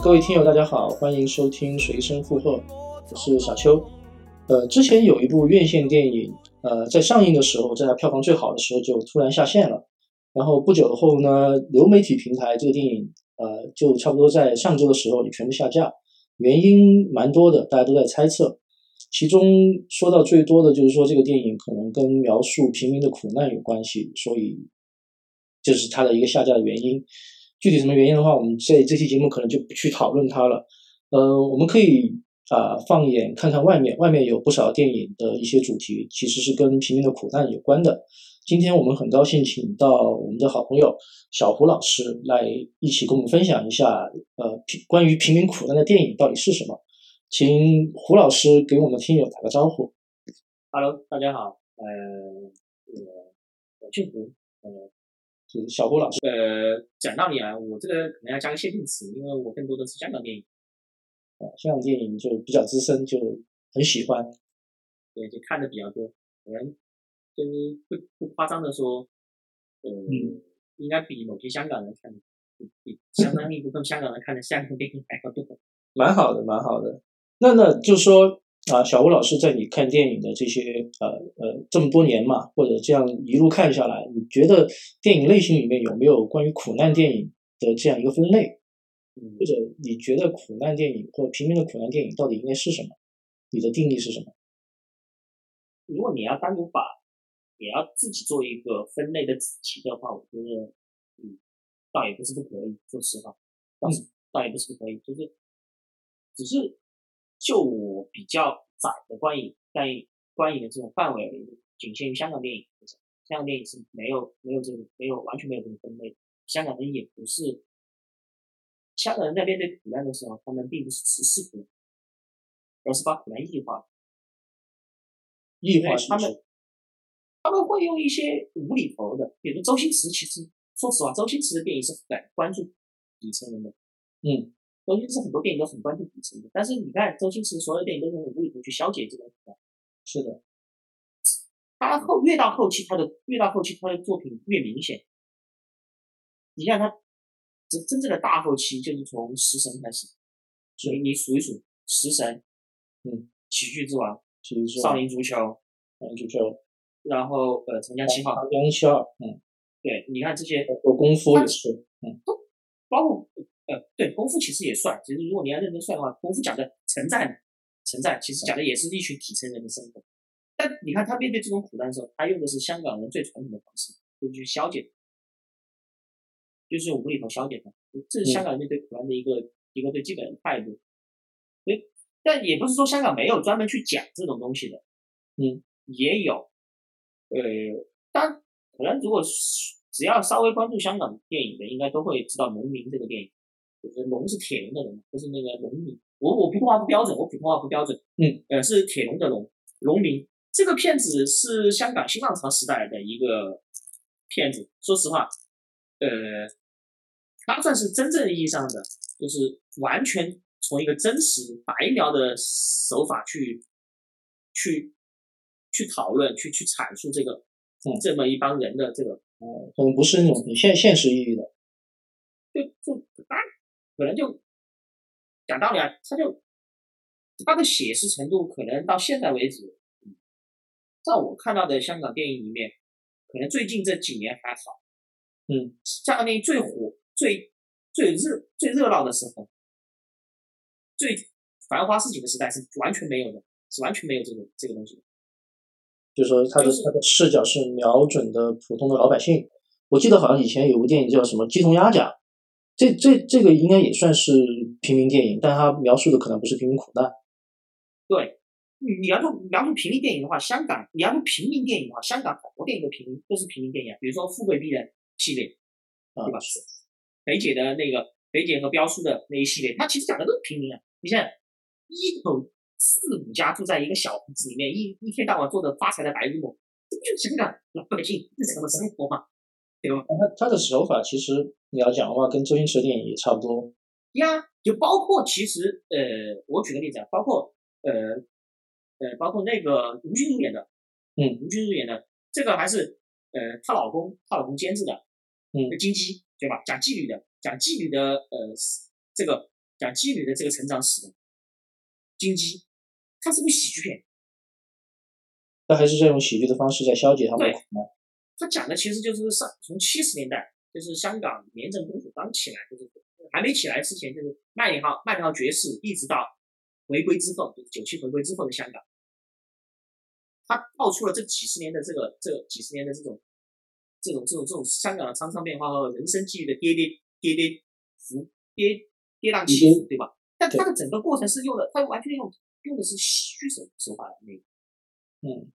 各位听友，大家好，欢迎收听《随声附和》，我是小邱。呃，之前有一部院线电影，呃，在上映的时候，在它票房最好的时候就突然下线了。然后不久后呢，流媒体平台这个电影，呃，就差不多在上周的时候也全部下架。原因蛮多的，大家都在猜测。其中说到最多的就是说，这个电影可能跟描述平民的苦难有关系，所以这是它的一个下架的原因。具体什么原因的话，我们这这期节目可能就不去讨论它了。呃，我们可以啊放眼看看外面，外面有不少电影的一些主题其实是跟平民的苦难有关的。今天我们很高兴请到我们的好朋友小胡老师来一起跟我们分享一下，呃，平关于平民苦难的电影到底是什么？请胡老师给我们听友打个招呼。Hello，大家好，呃，我我姓胡，呃。就是小郭老师。呃，讲道理啊，我这个可能要加个限定词，因为我更多的是香港电影。啊，香港电影就比较资深，就很喜欢。对，就看的比较多，可能就是不不夸张的说，呃，应该比某些香港人看，比相当一部分香港人看的香港电影还要多。蛮好的，蛮好的。那那就是说。啊，小吴老师，在你看电影的这些呃呃这么多年嘛，或者这样一路看下来，你觉得电影类型里面有没有关于苦难电影的这样一个分类？或者你觉得苦难电影或者平民的苦难电影到底应该是什么？你的定义是什么？如果你要单独把，你要自己做一个分类的子集的话，我觉得，嗯，倒也不是不可以，说实话，倒是倒也不是不可以，就是只是。就我比较窄的观影，在观影的这种范围，仅限于香港电影。香港电影是没有没有这个没有完全没有这个分类。香港人也不是，香港人在面对苦难的时候，他们并不是歧视苦，而是把苦难异化。异化他们他们会用一些无厘头的，比如周星驰。其实说实话，周星驰的电影是很关注底层人的。嗯。周星驰很多电影都很关注底层的，但是你看周星驰所有电影都是无厘头去消解这种苦难。是的，他后越到后期，他的越到后期，他的作品越明显。你看他真真正的大后期，就是从《食神》开始，所以你数一数，《食神》，嗯，《喜剧之王》，《少林足球》，少林足球，然后呃，《长江七号》，长江七号，嗯，对，你看这些，做功夫也是，嗯，都包括。呃，对，功夫其实也算。其实如果你要认真算的话，功夫讲的存在，存在其实讲的也是一群底层人的生活。但你看他面对这种苦难的时候，他用的是香港人最传统的方式，就是去消解，就是用无厘头消解它。这是香港人面对苦难的一个一个最基本的态度。所以，但也不是说香港没有专门去讲这种东西的，嗯，也有。呃，但可能如果只要稍微关注香港电影的，应该都会知道《农民》这个电影。就是龙是铁龙的龙，不是那个农民。我我普通话不标准，我普通话不标准。嗯，呃，是铁龙的龙，农民。这个片子是香港新浪潮时代的一个片子。说实话，呃，它算是真正意义上的，就是完全从一个真实白描的手法去去去讨论、去去阐述这个嗯这么一帮人的这个呃，可能不是那种很现现实意义的，就就啊。可能就讲道理啊，他就他的写实程度，可能到现在为止，在我看到的香港电影里面，可能最近这几年还好。嗯，香港电影最火、最最热、最热闹的时候，最繁花似锦的时代是完全没有的，是完全没有这个这个东西的。就是说，他的他的视角是瞄准的普通的老百姓。我记得好像以前有部电影叫什么《鸡同鸭讲》。这这这个应该也算是平民电影，但它描述的可能不是平民苦难。对，你要说描述平民电影的话，香港你要说平民电影的话，香港很多电影都平民都是平民电影，比如说《富贵逼人》系列，对吧？北姐的那个北姐和彪叔的那一系列，它其实讲的都是平民啊。你像一口四五家住在一个小屋子里面，一一天到晚做着发财的白日梦，这不就是香港老百姓日常的生活吗？对吧？他他的手法其实。你要讲的话，跟周星驰的电影也差不多。呀，就包括其实，呃，我举个例子啊，包括呃呃，包括那个吴君如演的，嗯，吴君如演的这个还是呃她老公她老公监制的，嗯，金鸡对吧？讲妓女的，讲妓女的呃这个讲妓女的这个成长史的金鸡，它是部喜剧片。那还是在用喜剧的方式在消解他们的苦难。他讲的其实就是上从七十年代，就是香港廉政公署刚起来，就是还没起来之前，就是麦理浩麦理浩爵士，一直到回归之后，就是九七回归之后的香港，他道出了这几十年的这个这几十年的这种这种这种这种香港的沧桑变化和人生际遇的跌跌跌跌伏跌跌宕起伏，对吧？但他的整个过程是用的，他完全用用的是喜剧手手法来那个，嗯。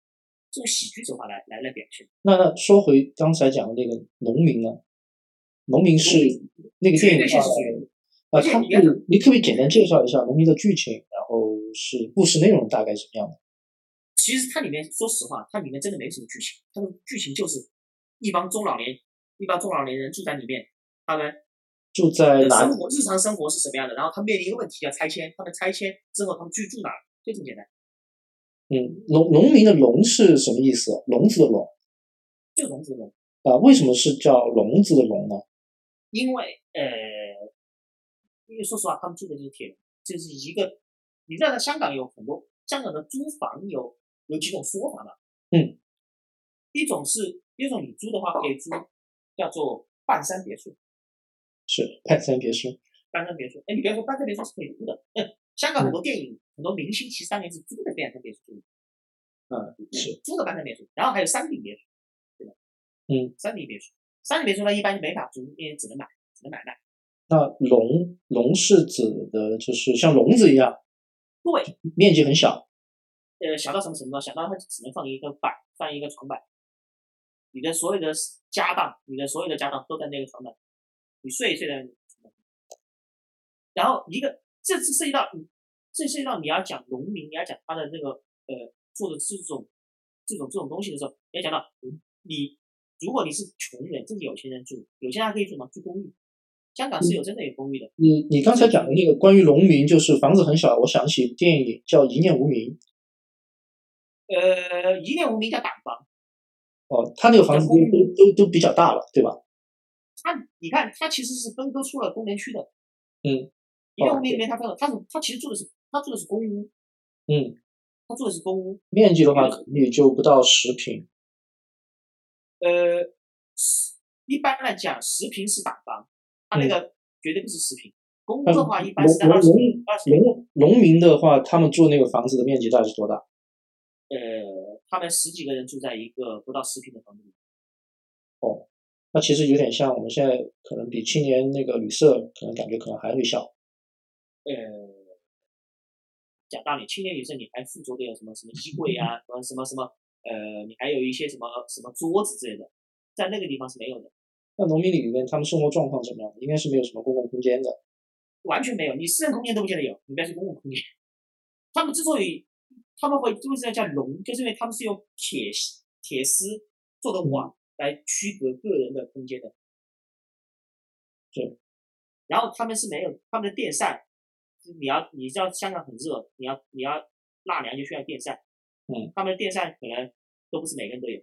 这种喜剧手法来来来表现。那那说回刚才讲的那个农民呢？农民是那个电影啊，他你你可不可以简单介绍一下农民的剧情？然后是故事内容大概什么样的？其实它里面说实话，它里面真的没什么剧情。它的剧情就是一帮中老年一帮中老年人住在里面，他们住在哪？生活日常生活是什么样的？然后他面临一个问题要拆迁，他们拆迁之后他们居住哪？就这么简单。嗯，农农民的农是什么意思？笼子的笼，就笼子的笼啊？为什么是叫笼子的笼呢？因为呃，因为说实话，他们住的就是铁笼，就是一个。你知道，在香港有很多香港的租房有有几种说法嘛？嗯，一种是，一种你租的话可以租叫做半山别墅，是半山别墅，半山别墅。哎，你别说半山别墅是可以租的，嗯。香港很多电影，很多明星其实当年是租的半山别墅住的，嗯，是租的半山别墅，然后还有山顶别墅，对吧？嗯，山顶别墅，山顶别墅呢一般就没法租，因为只能买，只能买卖。那笼笼是指的就是像笼子一样，对，面积很小，呃，小到什么程度？小到它只能放一个板，放一个床板，你的所有的家当，你的所有的家当都在那个床板，你睡一睡在，然后一个。这次涉及到，这涉及到你要讲农民，你要讲他的那个呃做的这种这种这种东西的时候，你要讲到你，如果你是穷人，这是有钱人住，有钱人还可以住吗？住公寓，香港是有真的有公寓的。你你刚才讲的那个关于农民，就是房子很小，我想起电影叫《一念无名》。呃，《一念无名》叫党房。哦，他那个房子都都都比较大了，对吧？他你看，他其实是分割出了功能区的。嗯。一念无名里面他分了，他是他其实住的是他住的是公屋，嗯，他住的是公屋，面积的话也就不到十平，呃，一般来讲十平是打房，他那个绝对不是十平，公屋的话一般是在二十平。农农民的话，他们住那个房子的面积大概是多大？呃，他们十几个人住在一个不到十平的房子里。哦，那其实有点像我们现在可能比青年那个旅社可能感觉可能还会小。呃，讲道理，青年旅社你还附着的有什么什么衣柜啊，什么什么什么，呃，你还有一些什么什么桌子之类的，在那个地方是没有的。那农民里面他们生活状况怎么样？应该是没有什么公共空间的。完全没有，你私人空间都不见得有，你别说公共空间。他们之所以他们会为什么叫笼，就是因为他们是用铁铁丝做的网来区隔个人的空间的。对。然后他们是没有他们的电扇。你要你知道香港很热，你要你要纳凉就需要电扇，嗯，他们的电扇可能都不是每个人都有。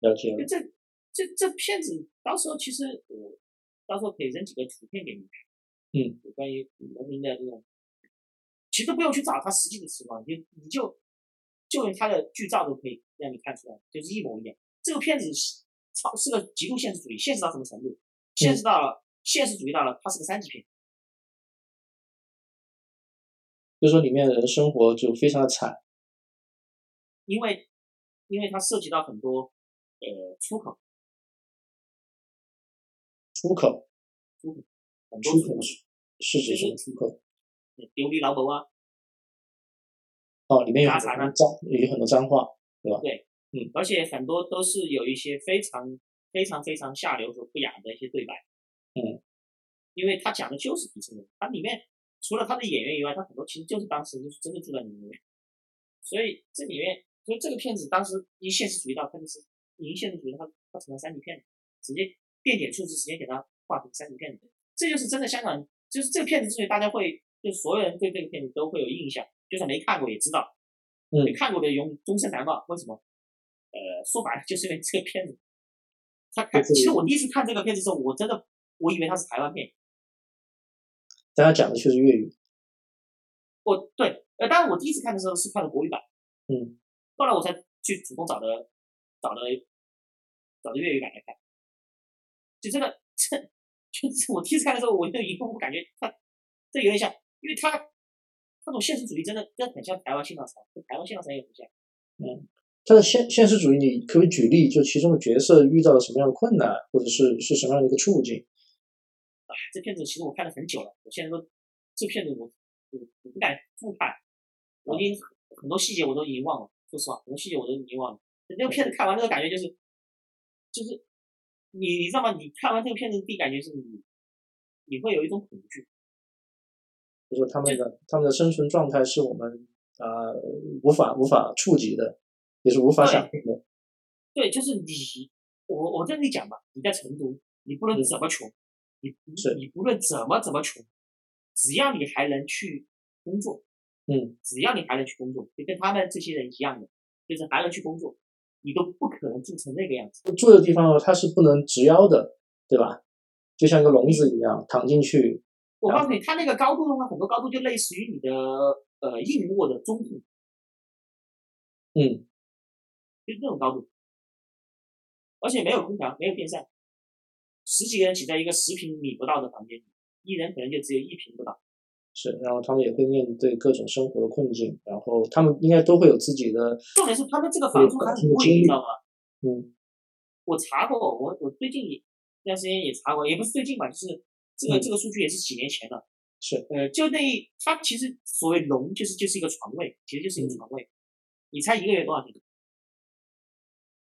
了解。这这这片子到时候其实我到时候可以扔几个图片给你看，嗯，关于农民的这种，其实不用去找他实际的情况，你你就就用他的剧照都可以让你看出来，就是一模一样。这个片子是超是个极度现实主义，现实到什么程度？现实到了。现实主义到了，它是个三级片，就说里面的人生活就非常的惨，因为因为它涉及到很多呃出口，出口，出口，很多出口是指什么出口？丢你老狗啊！哦，里面有很多脏，有很多脏话，对吧？对，嗯，而且很多都是有一些非常非常非常下流和不雅的一些对白。嗯，因为他讲的就是底层人，他里面除了他的演员以外，他很多其实就是当时就是真的住在里面，所以这里面，所以这个片子当时一现实主义到肯定是以现实主义，它它成了三级片，直接变点数字直接给它画成三级片这就是真的香港，就是这个片子之所以大家会，就所有人对这个片子都会有印象，就算没看过也知道，嗯，没看过的永终身难忘。为什么？呃，说白了就是因为这个片子，他看，其实我第一次看这个片子的时候，我真的。我以为它是台湾片，但他讲的却是粤语。我对，呃，当然我第一次看的时候是看的国语版，嗯，后来我才去主动找的找的找的粤语版来看，就这个这就是我第一次看的时候，我就一度我感觉他这有点像，因为他那种现实主义真的真的很像台湾新浪潮，跟台湾新浪潮也很像。嗯，他的现现实主义，你可以举例，就其中的角色遇到了什么样的困难，或者是是什么样的一个处境？啊，这片子其实我看了很久了，我现在都这片子我我我不敢复看，我已经很多细节我都已经忘了，说实话，很多细节我都已经忘了。那个片子看完那个感觉就是就是你你知道吗？你看完这个片子第一感觉是你你会有一种恐惧，就是他们的他们的生存状态是我们呃、无法无法触及的，也是无法想象的。对，就是你我我跟你讲吧，你在成都，你不论嗯怎么穷，你是你不论怎么怎么穷，只要你还能去工作，嗯，只要你还能去工作，就跟他们这些人一样的，就是还能去工作，你都不可能住成那个样子。住的地方呢，它是不能直腰的，对吧？就像一个笼子一样，躺进去。我告诉你，它那个高度的话，很多高度就类似于你的呃硬卧的中度，嗯，就是那种高度，而且没有空调，没有电扇，十几个人挤在一个十平米不到的房间里，一人可能就只有一平不到。是，然后他们也会面对各种生活的困境，然后他们应该都会有自己的，重点是他们这个房租还挺贵，你知道吗？嗯我查过，我我最近一段时间也查过，也不是最近吧，就是这个、嗯这个数据也是几年前了。是，呃，就那一它其实所谓龙就是就是一个床位，其实就是一个嗯床位。你猜一个月多少钱？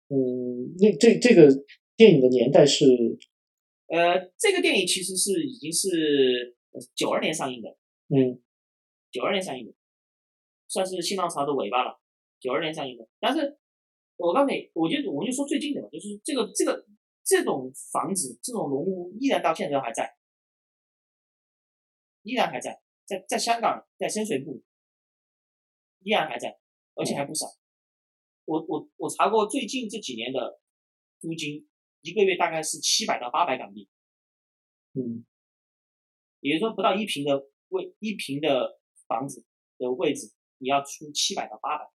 嗯，那这这个电影的年代是呃，这个电影其实是已经是九二年上映的，嗯九二年上映的，算是新浪潮的尾巴了。九二年上映的，但是我告诉你，我就我就说最近的吧，就是这个这个这种房子这种农屋依然到现在都还在，依然还在，在在香港，在深水埗，依然还在，而且还不少。我我我查过最近这几年的租金，一个月大概是七百到八百港币，嗯也就是说不到一平的位一平的房子的位置，你要出七百到八百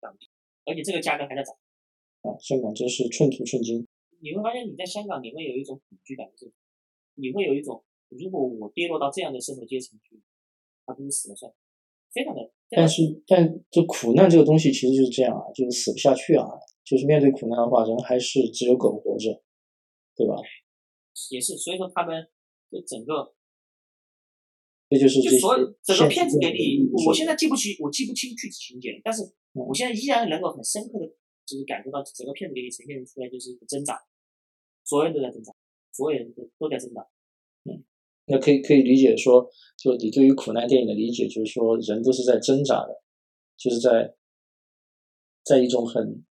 港币，而且这个价格还在涨。啊，香港真是寸土寸金。你会发现你在香港，你会有一种恐惧感，就是你会有一种，如果我跌落到这样的生活阶层去，还不如死了算了，非常的。但是，但这苦难这个东西其实就是这样啊，就是死不下去啊，就是面对苦难的话，人还是只有苟活着，对吧？也是，所以说他们就整个这就是就所有整个片子给你，我现在在记不清，我记不清具体情节，但是嗯我现在依然能够很深刻的，就是感受到整个片子给你呈现出来就是一个挣扎，所有人都在挣扎，所有人都都在挣扎。那可以可以理解说，就你对于苦难电影的理解，就是说人都是在挣扎的，就是在在一种很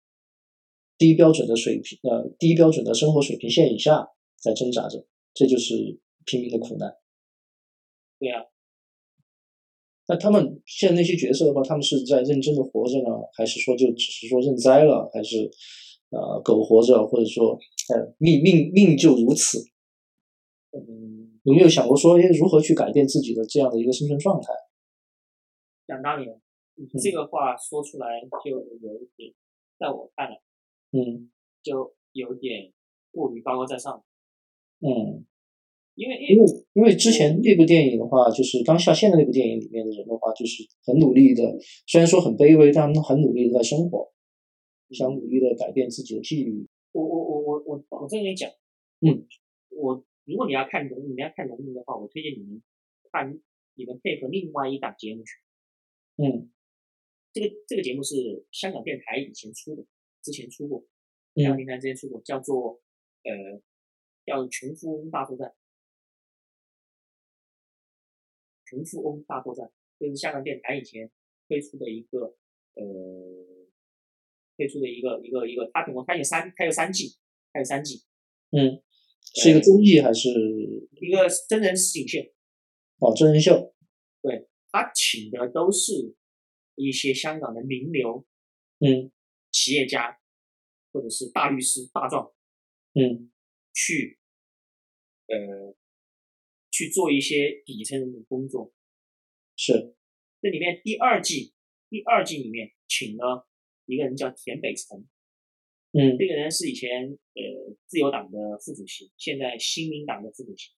低标准的水平呃低标准的生活水平线以下在挣扎着，这就是平民的苦难。对啊，那他们现在那些角色的话，他们是在认真的活着呢，还是说就只是说认栽了，还是呃苟活着，或者说呃命命命就如此？嗯，有没有想过说，哎，如何去改变自己的这样的一个生存状态？想当年，这个话说出来就有一点，在我看来嗯。就有点过于高高在上，嗯，因为因因为为因为之前那部电影的话，就是刚下线的那部电影里面的人的话，就是很努力的，虽然说很卑微，但他们很努力的在生活，想努力的改变自己的际遇。我我我我我我再跟你讲，嗯，我如果你要看农，你要看农民的话，我推荐你们看你们配合另外一档节目去。嗯。这个这个节目是香港电台以前出的，之前出过，嗯。香港电台之前出过，叫做呃叫《穷富翁大作战》。穷富翁大作战就是香港电台以前推出的一个呃推出的一个一个一个，它总共它有三它有三季，它有三季，嗯，是一个综艺还是？一个真人实景秀，哦真人秀？对他请的都是一些香港的名流。嗯企业家或者是大律师、大状嗯。去呃去做一些底层人的工作。是，这里面第二季，第二季里面请了一个人叫田北辰，嗯。这个人是以前呃自由党的副主席，现在新民党的副主席，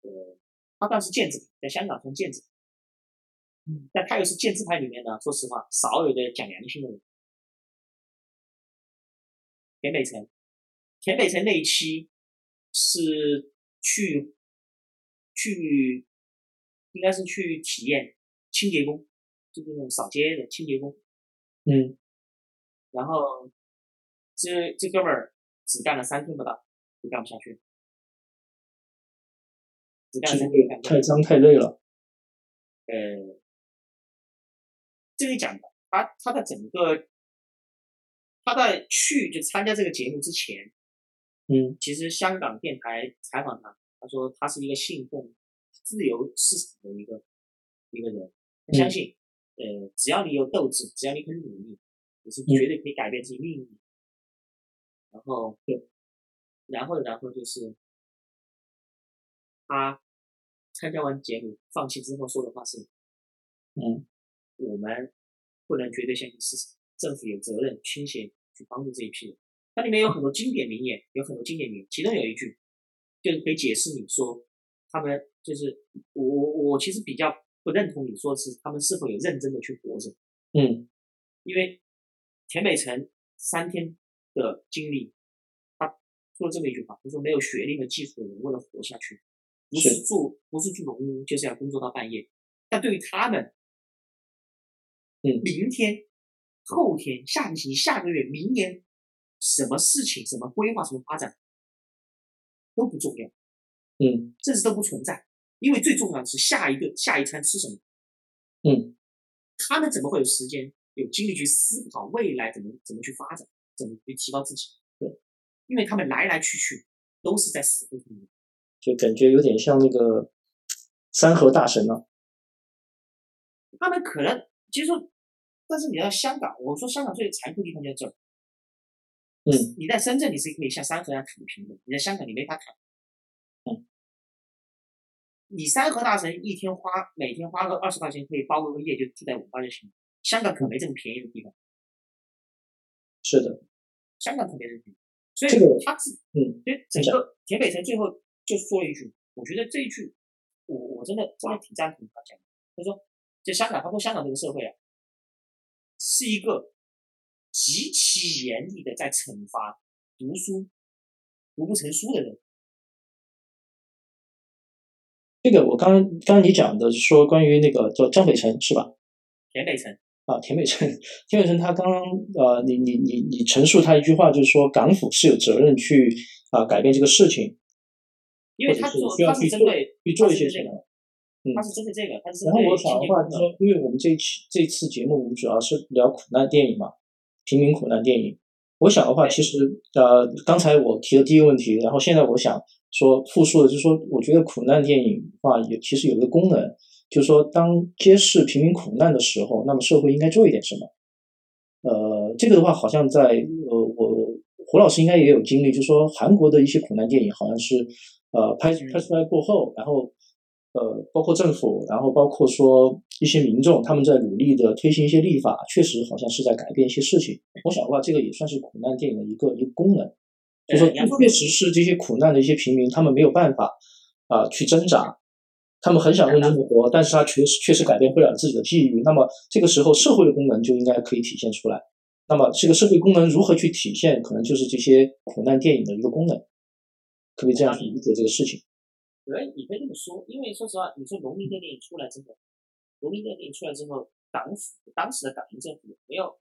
呃，他当时建制派，在香港算建制。但他又是建制派里面呢，说实话少有的讲良心的人。田北辰，田北辰那一期是去去，应该是去体验清洁工，就是那种扫街的清洁工。嗯然后这这哥们儿只干了三天不到，就干不下去了，只干了三天干不下去太脏太累了。呃，这里讲的，他他的整个，他在去就参加这个节目之前，嗯。其实香港电台采访他，他说他是一个信奉自由市场的一个一个人，他相信，呃，只要你有斗志，只要你肯努力，你是绝对可以改变自己命运。的。然后，对，然后然后就是他参加完节目放弃之后说的话是，嗯。我们不能绝对相信市场，政府有责任倾斜去帮助这一批人。它里面有很多经典名言，有很多经典名言，其中有一句就是可以解释你说他们就是我我我其实比较不认同你说是他们是否有认真的去活着，嗯。因为田北辰三天的经历，他说了这么一句话，他说没有学历和技术的人为了活下去，不是是做不是住农屋就是要工作到半夜，但对于他们，嗯。明天、后天、下个星期、下个月、明年，什么事情、什么规划、什么发展都不重要，嗯甚至都不存在，因为最重要的是下一个下一餐吃什么。嗯他们怎么会有时间、有精力去思考未来怎么怎么去发展，怎么去提高自己？对，因为他们来来去去都是在死胡同里。就感觉有点像那个三和大神啊。他们可能其实说，但是你要香港，我说香港最残酷的地方就在这儿。嗯你在深圳你是可以像三河一样躺平的，你在香港你没法躺。嗯。你三河大神一天花每天花个二十块钱可以包个个夜就住在五八就行了，香港可没这么便宜的地方，是的，香港可没这么便宜。所以这个他自嗯所以整个田北辰最后就说了一句，我觉得这一句，我我真的真的挺赞同他讲的。他说，在香港，包括香港这个社会啊，是一个极其严厉的在惩罚读书读不成书的人。这个我刚刚刚刚你讲的说关于那个叫张北辰是吧？田北辰，啊，田北辰，田北辰他刚刚呃，你你你你陈述他一句话，就是说港府是有责任去啊、改变这个事情，因为他是需要他去针对去做一些什么。嗯他是针对这个，他是针然后我想的话，就是说，因为我们这一期这次节目，我们主要是聊苦难电影嘛，平民苦难电影。我想的话，其实呃，刚才我提的第一个问题，然后现在我想说复述的，就是说，我觉得苦难电影的话，有其实有一个功能，就是说，当揭示平民苦难的时候，那么社会应该做一点什么。呃，这个的话，好像在呃，我胡老师应该也有经历，就是说韩国的一些苦难电影，好像是呃拍拍出来过后，然后呃，包括政府，然后包括说一些民众，他们在努力的推行一些立法，确实好像是在改变一些事情。我想的话，这个也算是苦难电影的一个一个功能，就说确实是这些苦难的一些平民，他们没有办法啊、去挣扎，他们很想认真的活，但是他确实确实改变不了自己的际遇。那么这个时候，社会的功能就应该可以体现出来。那么这个社会功能如何去体现，可能就是这些苦难电影的一个功能，可以这样去理解这个事情？可以，你可以这么说，因为说实话，你说农民的电影出来之后，农民的电影出来之后，党府当时的港英政府有没有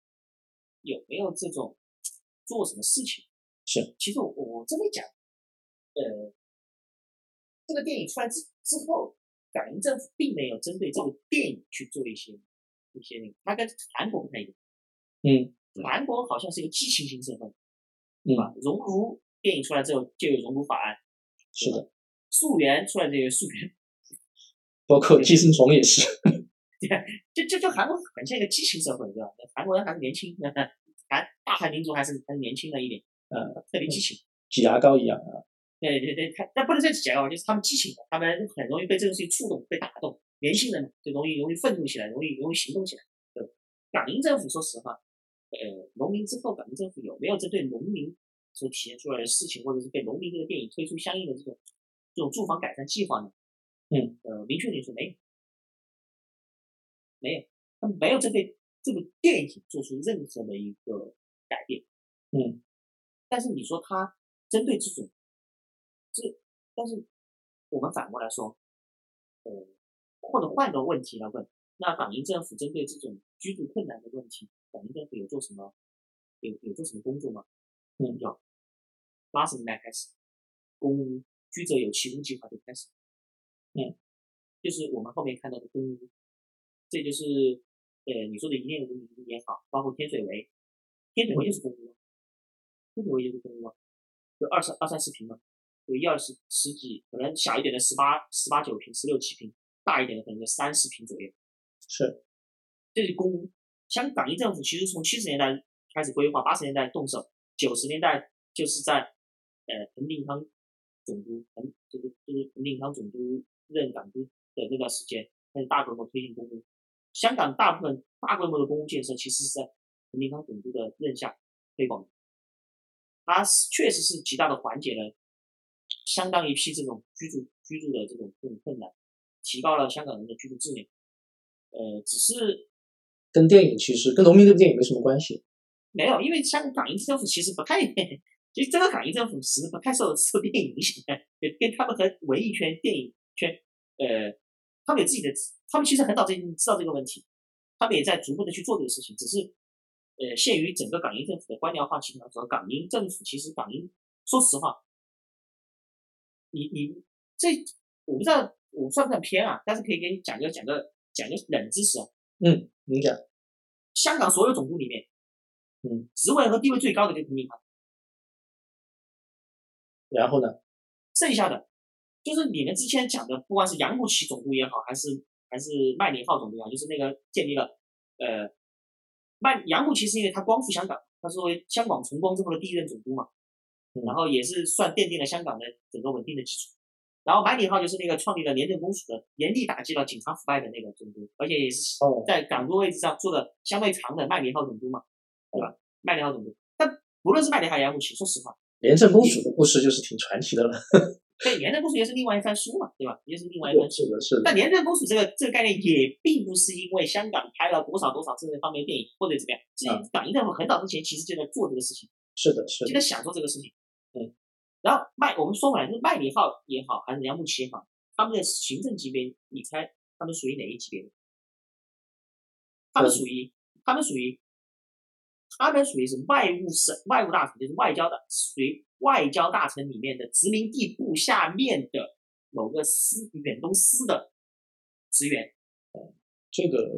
有没有这种做什么事情？是，其实我我这么讲，呃，这个电影出来之之后，港英政府并没有针对这个电影去做一些一些那个，它跟韩国不太一样，嗯。韩国好像是一个激情型社会，对吧，熔炉电影出来之后就有熔炉法案，是的，溯源出来就有溯源。包括寄生虫也是。对就就就韩国很像一个畸形社会，对吧？韩国人还是年轻，韩大韩民族还是还是年轻了一点，呃，特别激情。挤牙膏一样啊。对对对，他但不能这样讲哦，就是他们激情的，他们很容易被这个事情触动、被打动，年轻人嘛就容易容易愤怒起来，容易容易行动起来。对，港英政府说实话，呃，农民之后，港英政府有没有针对农民所体现出来的事情，或者是对农民这个电影推出相应的这种这种住房改善计划呢？嗯，呃，明确的说没有，没有，他们没有针对这个电影做出任何的一个改变。嗯，但是你说他针对这种，这但是我们反过来说，呃，或者换个问题来问，那港英政府针对这种居住困难的问题，港英政府有做什么？有有做什么工作吗？嗯，有，八十年代开始，公屋居者有其屋计划就开始，嗯，就是我们后面看到的公屋，这就是呃你说的一念无名也好，包括天水围，天水围就是公屋。天水围就是公屋，就二十二三十平嘛，有一二十十几，可能小一点的十八十八九平、十六七平，大一点的可能就三十平左右。是，这是公屋。香港一政府其实从七十年代开始规划，八十年代动手，九十年代就是在呃彭定康总督彭就是就是彭定康总督任港督的那段时间，开始大规模推进公共。香港大部分大规模的公共建设其实是在彭定康总督的任下推广的。它确实是极大的缓解了相当一批这种居住居住的这种这种困难，提高了香港人的居住质量。呃，只是跟电影其实跟农民这部电影没什么关系。没有，因为香港英政府其实不太，其实这个港英政府其实不太受受电影影响，跟他们和文艺圈、电影圈，呃，他们有自己的，他们其实很早就已经知道这个问题，他们也在逐步的去做这个事情，只是。呃，限于整个港英政府的官僚化情况，和港英政府其实港英，说实话，你你这我不知道我算不算偏啊？但是可以给你讲个讲个讲个冷知识啊。嗯，你讲。香港所有总督里面，嗯，职位和地位最高的就是彭定康。然后呢？剩下的，就是你们之前讲的，不管是杨慕琦总督也好，还是还是麦理浩总督啊，就是那个建立了，呃。麦杨慕琦是因为他光复香港，他作为香港重光之后的第一任总督嘛，然后也是算奠定了香港的整个稳定的基础。然后麦理浩就是那个创立了廉政公署的，严厉打击了警察腐败的那个总督，而且也是在港督位置上做的相对长的麦理浩总督嘛，对吧？麦理浩总督，但不论是麦理浩、杨慕琦，说实话，廉政公署的故事就是挺传奇的了。对，廉政公署也是另外一番书嘛，对吧？也是另外一番书。是的，是的。但廉政公署这个这个概念也并不是因为香港拍了多少多少这方面电影或者怎么样，是港英政府很早之前其实就在做这个事情。是的，是的。就在想做这个事情。嗯。然后麦，我们说回来，就是麦理浩也好，还是梁慕琪也好，他们的行政级别，你猜他们属于哪一级别的？他们属于，他们属于，他们属于是外务省外务大臣，就是外交的，属于。外交大臣里面的殖民地部下面的某个司远东司的职员，呃，这个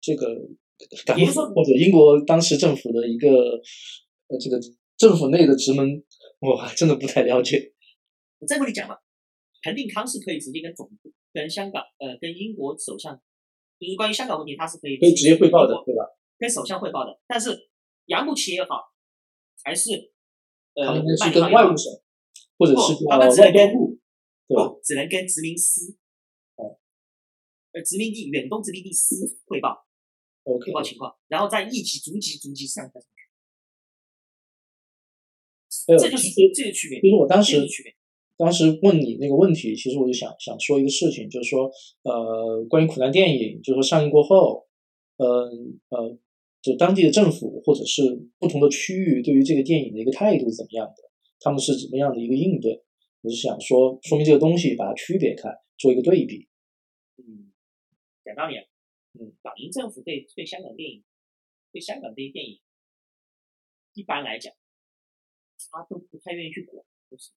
这个，比如说或者英国当时政府的一个呃这个政府内的职能，我还真的不太了解。我再跟你讲吧，彭定康是可以直接跟总部、跟香港呃跟英国首相，就是关于香港问题，他是可以可以直接汇报的，对吧？跟首相汇报的，但是杨慕琦也好，还是。他们是跟外务省，或者是呃外交部，对吧？只能跟殖民司，哦，呃，殖民地远东殖民地司汇报，OK，汇报情况，然后再一级逐级逐级上。这就是这个区别。就是我当时当时问你那个问题，其实我就想想说一个事情，就是说，呃，关于苦难电影，就是说上映过后，嗯呃。就当地的政府或者是不同的区域对于这个电影的一个态度怎么样的，他们是怎么样的一个应对？我是想说，说明这个东西把它区别开，做一个对比。嗯，讲道理，嗯，港英政府对对香港电影，对香港这些电影，一般来讲，他都不太愿意去管，就是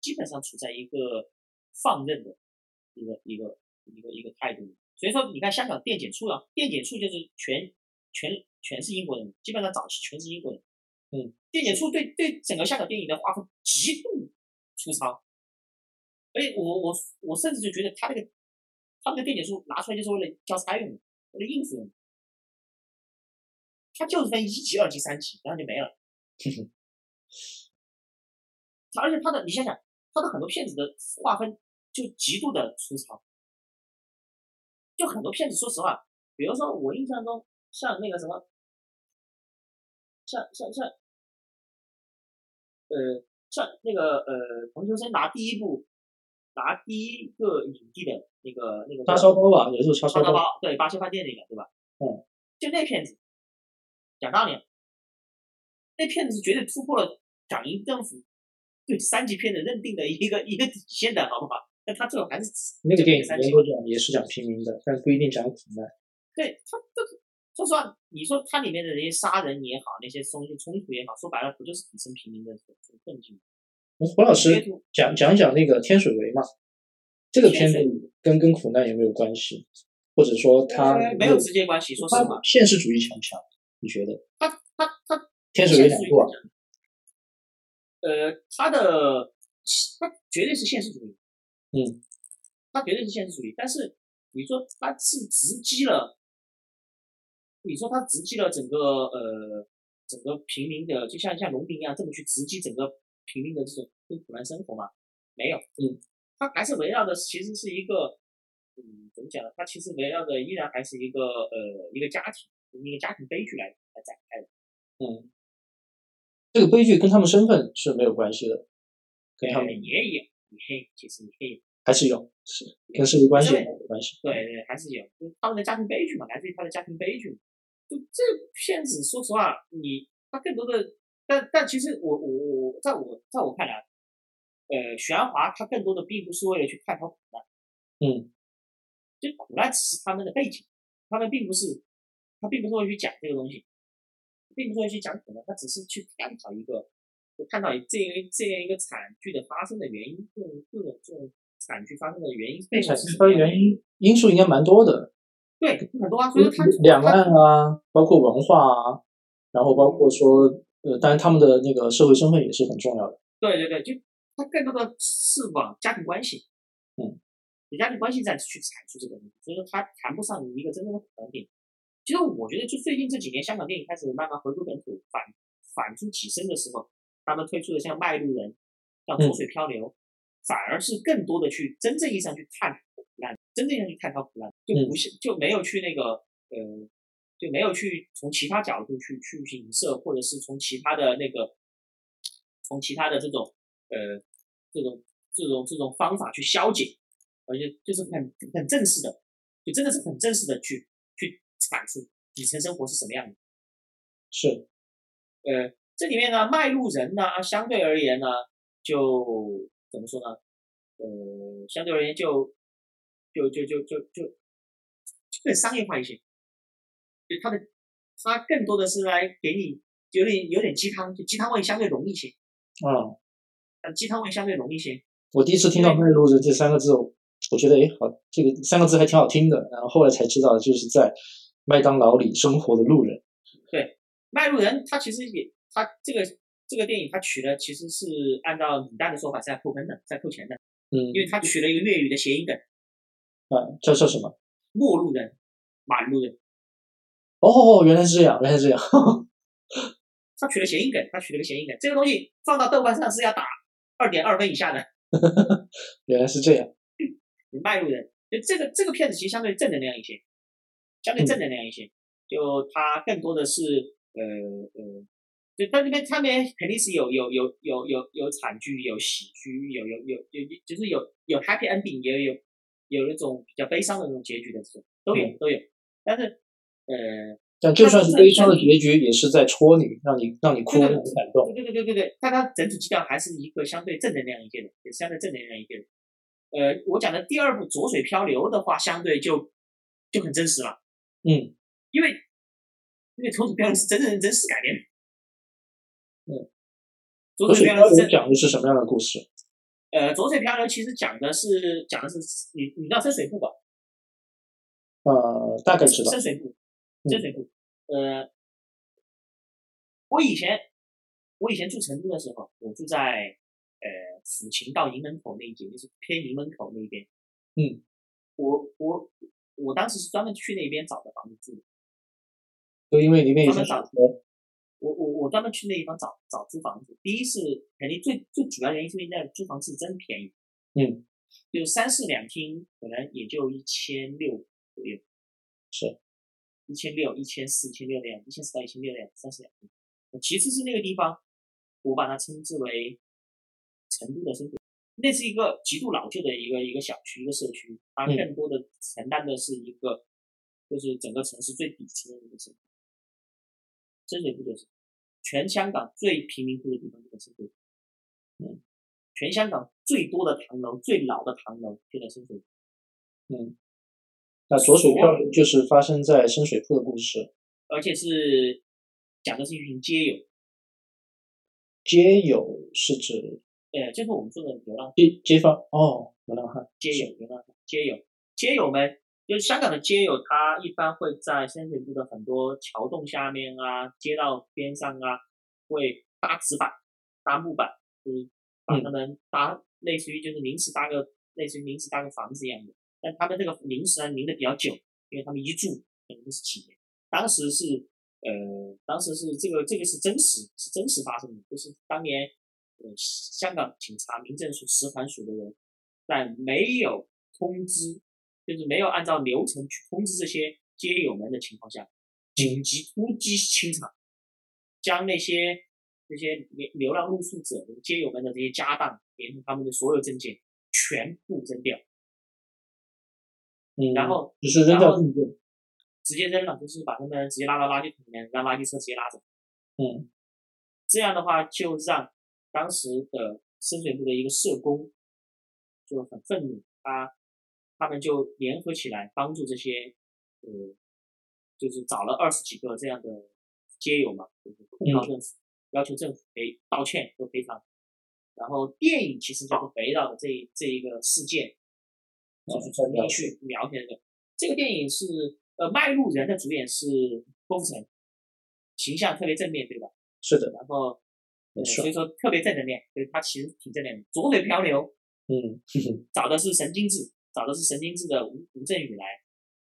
基本上处在一个放任的一个一个一个一个态度。所以说，你看香港电检处啊，电检处就是全。全全是英国人，基本上早期全是英国人。嗯，电解处对对整个香港电影的划分极度粗糙，而且我我我甚至就觉得他那个他那个电解处拿出来就是为了交差用的，为了应付用的。他就是分一级、二级、三级，然后就没了。而且他的你想想，他的很多片子的划分就极度的粗糙，就很多片子，说实话，比如说我印象中像那个什么，像像像，呃，像那个呃，彭秋生拿第一部拿第一个影帝的那个那个叉烧包吧，也是叉烧包，对，八仙饭店那个，对吧？嗯，就那片子，讲道理，那片子是绝对突破了港英政府对三级片的认定的一个一个底线的，好不好？但他最后还是那个电影严格讲也是讲平民的，但不一定讲苦难。对他，这说实话，你说它里面的那些杀人也好，那些东西冲突也好，说白了不就是底层平民的这种困境？胡老师讲讲讲那个天水围嘛，这个片子跟跟苦难有没有关系？或者说他没有直接关系？说实话，现实主义强不强？你觉得？他他他天水围两部啊？呃，他的他绝对是现实主义。嗯，他绝对是现实主义，但是你说他是直击了，你说他直击了整个呃整个平民的，就像像农民一样这么去直击整个平民的这种苦难生活吗？没有，嗯，他还是围绕的其实是一个，嗯，怎么讲呢？他其实围绕的依然还是一个呃一个家庭，一个家庭悲剧来来展开的，嗯，这个悲剧跟他们身份是没有关系的，跟他们也有。你可以，其实你可以，还是有，是跟社会关系有关系。对对，还是有，就他们的家庭悲剧嘛，来自于他的家庭悲剧。就这片子，说实话，你他更多的，但但其实我我我，在我在我看来，呃，玄华他更多的并不是为了去探讨苦难，嗯，就苦难只是他们的背景，他们并不是，他并不是为去讲这个东西，并不是为去讲苦难，他只是去探讨一个。就看到这样这样一个惨剧的发生的原因，各种各种这种惨剧发生的原因，惨剧发生原因因素应该蛮多的。对，很多啊，所以他两岸啊，包括文化啊，然后包括说，呃，当然他们的那个社会身份也是很重要的。对对对，就他更多的是往家庭关系，嗯，以家庭关系再去阐述这个东西，所以说他谈不上一个真正的观点。其实我觉得，就最近这几年，香港电影开始慢慢回归本土，反反出起身的时候。他们推出的像《卖路人》、像《浊水漂流》，反而是更多的去真正意义上去探苦难，真正意义上去探讨苦难，就不是就没有去那个呃，就没有去从其他角度去去影射，或者是从其他的那个，从其他的这种呃这种这种这种方法去消解，而且就是很很正式的，就真的是很正式的去去阐述底层生活是什么样的，是呃。这里面呢，卖路人呢，相对而言呢，就怎么说呢？呃，相对而言就就就就就就更商业化一些。就它的，它更多的是来给你有点有点鸡汤，就鸡汤味相对浓一些。啊，鸡汤味相对浓一些。我第一次听到“卖路人”这三个字，我觉得哎，好，这个三个字还挺好听的。然后后来才知道，就是在麦当劳里生活的路人。对，卖路人他其实也。他这个这个电影，他取的其实是按照李诞的说法，是在扣分的，在扣钱的。嗯，因为他取了一个粤语的谐音梗，啊，叫叫什么？陌路人，马路人。哦，原来是这样，原来是这样。他取了谐音梗，他取了个谐音梗，这个东西放到豆瓣上是要打二点二分以下的。原来是这样。卖路人，就这个这个片子其实相对正能量一些，相对正能量一些，就它更多的是呃呃。就它这边上面肯定是有有有有有有惨剧，有喜剧，有有有有就是有有 happy ending，也有有一种比较悲伤的那种结局的这种都有都有。但是呃，但就算是悲伤的结局，也是在戳你，让你让你哭，让你感动。对对对对对，但它整体基调还是一个相对正能量一些的，也相对正能量一些的。呃，我讲的第二部《浊水漂流》的话，相对就就很真实了。嗯，因为因为《浊水漂流》是真正真实改编的。嗯，浊水漂流讲的是什么样的故事？呃，浊水漂流其实讲的是讲的是你你知道深水埗吧？呃，大概知道。深水埗，深水埗。呃，我以前我以前住成都的时候，我住在呃抚琴到营门口那一节，就是偏营门口那边。嗯，我我我当时是专门去那边找的房子住。就因为里面有。我我我专门去那地方找找租房子，第一是肯定最最主要原因是因为那租房子真便宜，嗯，就三室两厅可能也就一千六左右，是，一千六、一千四、一千六那样，一千四到一千六那样，三室两厅。其次是那个地方，我把它称之为成都的深水那是一个极度老旧的一个一个小区一个社区，它更多的承担的是一个，就是整个城市最底层的一个生活。深水埗就是全香港最贫民窟的地方，就在深水埗。嗯，全香港最多的唐楼、最老的唐楼就在深水埗。嗯，那左水漂流就是发生在深水埗的故事，而且是讲的是一群街友。街友是指？呃，就是我们说的流浪街街坊哦，流浪汉，街友，流浪汉，街友，街友们。就是香港的街友，他一般会在深水埗的很多桥洞下面啊、街道边上啊，会搭纸板、搭木板，就是把他们搭，类似于就是临时搭个，类似于临时搭个房子一样的。但他们这个临时呢，临的比较久，因为他们一住可能是几年。当时是，呃，当时是这个这个是真实，是真实发生的，就是当年，呃，香港警察民政署使团署的人，在没有通知。就是没有按照流程去通知这些街友们的情况下，紧急突击清场，将那些那些流流浪露宿者的街友们的这些家当，连同他们的所有证件全部扔掉。嗯，然后只是扔掉证件，直接扔了，就是把他们直接拉到垃圾桶里面，让垃圾车直接拉走。嗯，这样的话就让当时的深水埗的一个社工就很愤怒，他。他们就联合起来帮助这些，呃，就是找了二十几个这样的街友嘛，就是控告政府，要求政府赔道歉和赔偿。然后电影其实就是围绕着这这一个事件，就是重新去描写的。这个电影是呃，卖路人的主演是郭富城，形象特别正面，对吧？是的。然后，所以说特别正能量，所以他其实挺正面的。左腿漂流，嗯，找的是神经质。找的是神经质的吴吴镇宇来，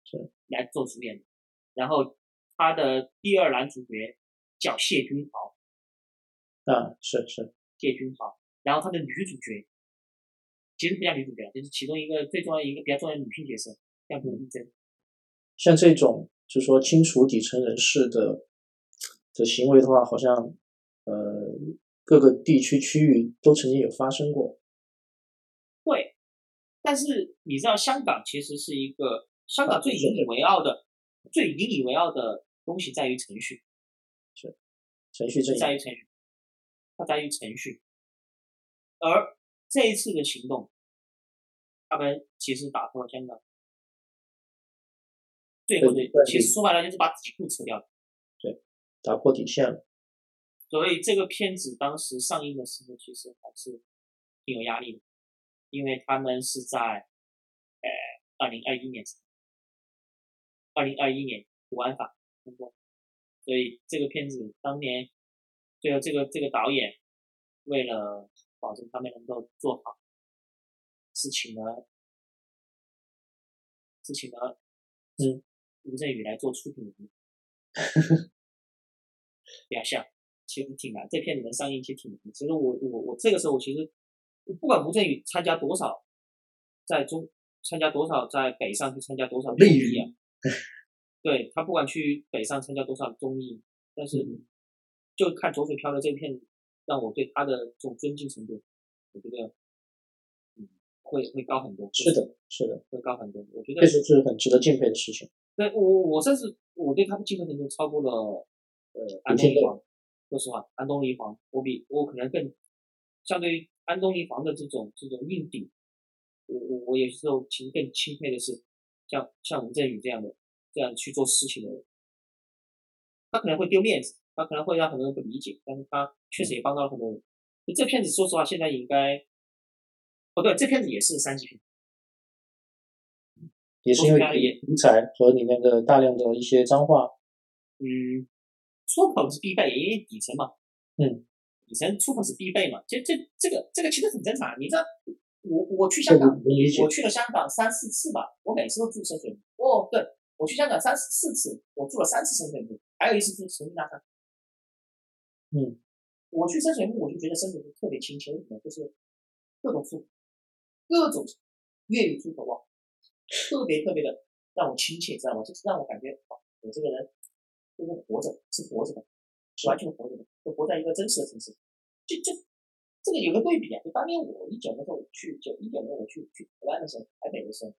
是来做主演的。然后他的第二男主角叫谢君豪，啊，是是谢君豪。然后他的女主角其实不叫女主角，就是其中一个最重要一个比较重要的女性角色叫吴丽珍。像这种就是说清除底层人士的的行为的话，好像呃各个地区区域都曾经有发生过。对。但是你知道，香港其实是一个香港最引以为傲的、最引以为傲的东西在于程序，是程序正义，在于程序，它在于程序。而这一次的行动，他们其实打破了香港最后的，其实说白了就是把底裤扯掉了，对，打破底线了。所以这个片子当时上映的时候，其实还是挺有压力的。因为他们是在，呃，二零二一年，二零二一年国安法通过，所以这个片子当年，最后这个这个导演为了保证他们能够做好，是请了，是请了，嗯，吴镇宇来做出品人，比较像，其实挺难，这片子能上映其实挺难。其实我我我这个时候我其实。不管吴镇宇参加多少，在中参加多少，在北上去参加多少综艺啊？对他不管去北上参加多少综艺，但是就看《左水漂的》这片，让我对他的这种尊敬程度，我觉得嗯会会高很多。是的，是的，会高很多。我觉得确实是很值得敬佩的事情。对我我甚至我对他的敬佩程度超过了呃安东尼黄。说实话，安东尼黄，我比我可能更相对于。安东尼房的这种这种硬顶，我我我有时候其实更钦佩的是，像像吴镇宇这样的这样去做事情的人，他可能会丢面子，他可能会让很多人不理解，但是他确实也帮到了很多人。这片子说实话，现在应该，哦对，这片子也是三级片，也是因为题材和里面的大量的一些脏话，嗯，说口是必败，因为底层嘛，嗯。底层出口是必备嘛？这这这个这个其实很正常。你知道，我我去香港，我去了香港三四次吧，我每次都住深水埗。哦，对，我去香港三四次，我住了三次深水埗，还有一次住重庆大厦。嗯，我去深水埗，我就觉得深水埗特别亲切，为什么？就是各种出口，各种粤语出口啊，特别特别的让我亲切，知道吗？就是让我感觉，我这个人就是活着，是活着的，是完全活着的，就活在一个真实的城市。就就这个有个对比啊，就当年我一九年的时候我去，九一九年我去去台湾的时候，台北的时候，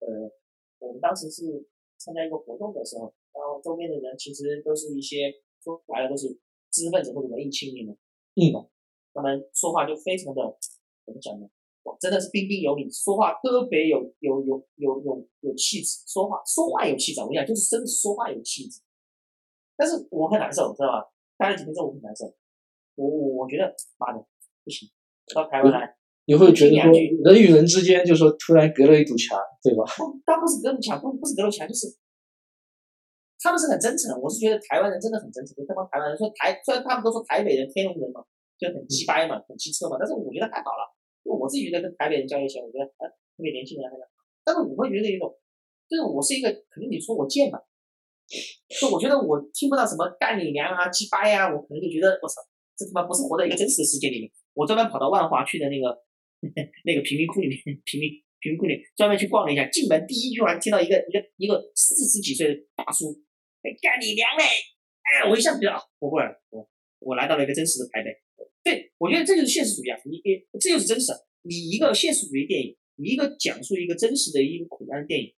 呃，我们当时是参加一个活动的时候，然后周边的人其实都是一些说白了都是知识分子或者文艺青年们，嗯，他们说话就非常的怎么讲呢？哇，真的是彬彬有礼，说话特别有有有有有有气质，说话说话有气质，我跟你讲，就是真的是说话有气质。但是我很难受，知道吧？待了几天之后我很难受，我我我觉得妈的不行，到台湾来。你会觉得说人与人之间就说突然隔了一堵墙，对吧？不，倒不是隔了墙，不不是隔了墙，就是他们是很真诚。我是觉得台湾人真的很真诚，就他们台湾人说台，虽然他们都说台北人、天龙人嘛，就很鸡掰嘛，很机车嘛，但是我觉得还好了。我自己觉得跟台北人交流起来，我觉得哎，特别年轻人还好。但是我会觉得一种，就是我是一个，肯定你说我贱嘛，就我觉得我听不到什么干你娘啊、鸡掰呀，我可能就觉得我操，这他妈不是活在一个真实的世界里面。我专门跑到万华去的那个。那个贫民窟里面，贫民贫民窟里专门去逛了一下，进门第一句话听到一个一个一个四十几岁的大叔，干你娘嘞！哎，我一下子觉得，不会，我我来到了一个真实的台北。对，我觉得这就是现实主义啊！你你这就是真实。你一个现实主义电影，你一个讲述一个真实的一个苦难的电影，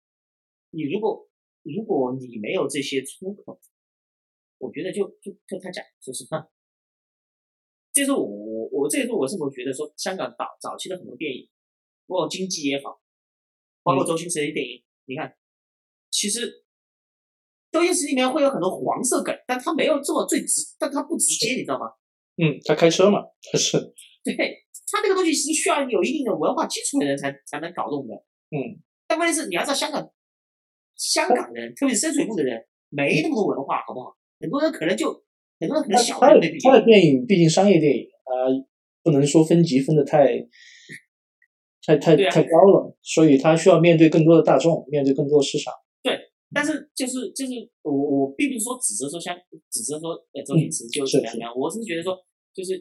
你如果如果你没有这些出口，我觉得就就就太假，说实话。这是我我我这也是我是否觉得说香港早早期的很多电影，包括经济也好，包括周星驰的电影，你看，其实周星驰里面会有很多黄色梗，但他没有做最直，但他不直接，你知道吗？嗯，他开车嘛，他是 对他那个东西是需要有一定的文化基础的人才才能搞懂的。嗯，但关键是你要知道香港，香港人特别是深水埗的人没那么多文化，好不好？很多人可能就。很多很小的他的电影毕竟商业电影啊，不能说分级分的太太太太高了，所以他需要面对更多的大众，面对更多的市场。对，但是就是就是我我并不是说指责说像指责说呃周星驰就是怎么样，我是觉得说就是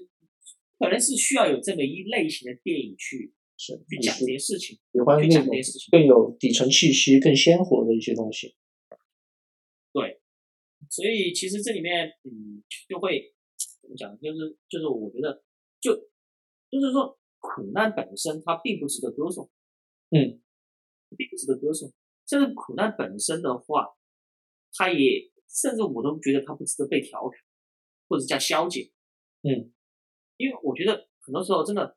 可能是需要有这么一类型的电影去是去讲这些事情，喜欢那种更有底层气息、更鲜活的一些东西。对。所以其实这里面，嗯，就会怎么讲？就是就是，我觉得就就是说，苦难本身它并不值得歌颂，嗯，并不值得歌颂。甚至苦难本身的话，它也甚至我都觉得它不值得被调侃，或者叫消解，嗯，因为我觉得很多时候真的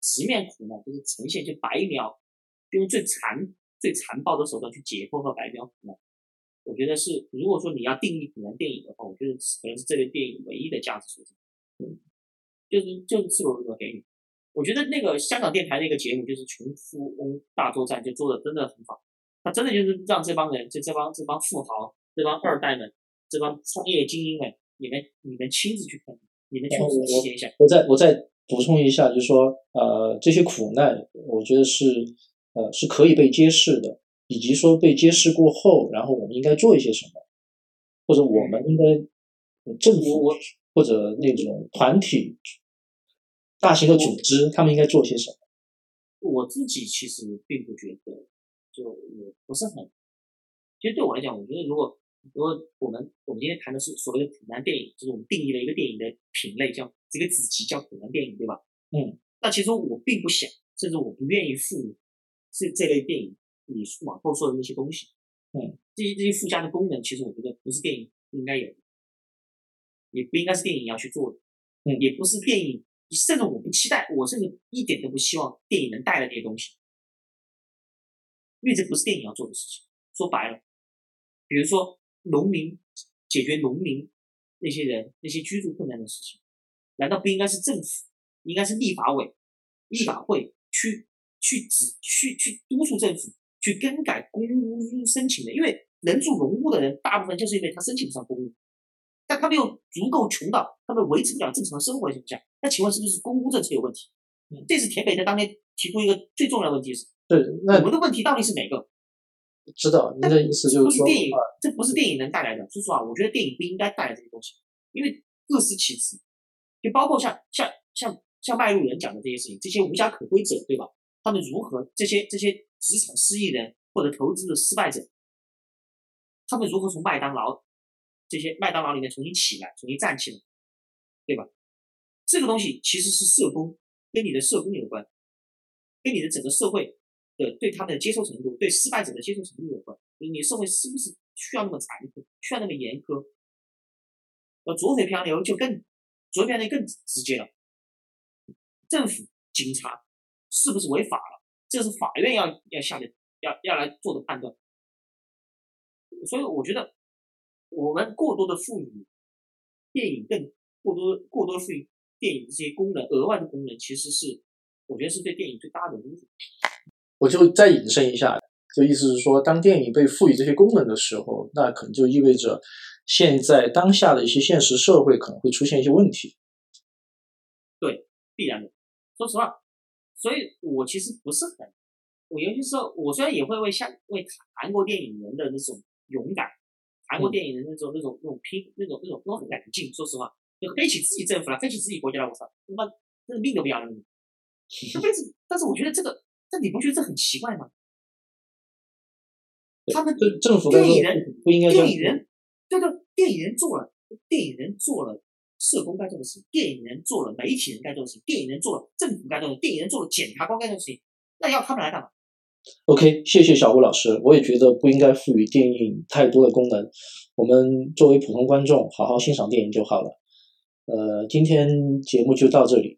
直面苦难，就是呈现就白描，用最残最残暴的手段去解剖和白描苦难。我觉得是，如果说你要定义苦难电影的话，我觉得可能是这类电影唯一的价值所在。嗯，就是就是赤裸裸的给你。我觉得那个香港电台那个节目就是穷富翁大作战，就做的真的很好。他真的就是让这帮人，就这帮这帮富豪、这帮二代们、这帮创业精英们，你们你们亲自去看，你们去体验一下。我再我再补充一下，就是说，呃，这些苦难，我觉得是呃是可以被揭示的。以及说被揭示过后，然后我们应该做一些什么，或者我们应该政府或者那种团体、大型的组织，他们应该做些什么？我自己其实并不觉得，就也不是很。其实对我来讲，我觉得如果如果我们我们今天谈的是所谓的苦难电影，就是我们定义了一个电影的品类，叫这个子集叫苦难电影，对吧？嗯。那其实我并不想，甚至我不愿意赋予这这类电影。你往后说的那些东西，嗯，这些这些附加的功能，其实我觉得不是电影应该有的，也不应该是电影要去做的，嗯，也不是电影，甚至我不期待，我甚至一点都不希望电影能带来这些东西，因为这不是电影要做的事情。说白了，比如说农民解决农民那些人那些居住困难的事情，难道不应该是政府，应该是立法委、立法会去去指去去督促政府？去更改公屋申请的，因为能住农屋的人，大部分就是因为他申请不上公屋，但他们又足够穷到他们维持不了正常生活的情况下，那请问是不是公屋政策有问题？这是田北在当年提出一个最重要的问题是：对，那我们的问题到底是哪个？知道，的意思就是说，电影，这不是电影能带来的。说实话，我觉得电影不应该带来这些东西，因为各司其职，就包括像像像像卖路人讲的这些事情，这些无家可归者，对吧？他们如何这些这些职场失意人或者投资的失败者，他们如何从麦当劳这些麦当劳里面重新起来，重新站起来，对吧？这个东西其实是社工跟你的社工有关，跟你的整个社会的对他们的接受程度，对失败者的接受程度有关。你社会是不是需要那么残酷，需要那么严苛？呃，左腿漂流就更左腿漂流更直接了。政府、警察是不是违法了？这是法院要要下的要要来做的判断。所以我觉得，我们过多的赋予电影更过多过多赋予电影这些功能额外的功能，其实是我觉得是对电影最大的侮辱。我就再引申一下。就意思是说，当电影被赋予这些功能的时候，那可能就意味着现在当下的一些现实社会可能会出现一些问题。对，必然的。说实话，所以我其实不是很，我尤其是我虽然也会为像为韩国电影人的那种勇敢，韩国电影人那种那种那种拼那种那种那种很敢劲。说实话，就背起自己政府了，背起自己国家了，我操，他妈那个命都不要了。但是，但是我觉得这个，但你不觉得这很奇怪吗？他们政府电影人不应该电影人，对对，电影人做了，电影人做了社工该做的事，电影人做了媒体人该做的事，电影人做了政府该做的，电影人做了检察官该做的事情，那要他们来干嘛？OK，谢谢小吴老师，我也觉得不应该赋予电影太多的功能，我们作为普通观众，好好欣赏电影就好了。呃，今天节目就到这里，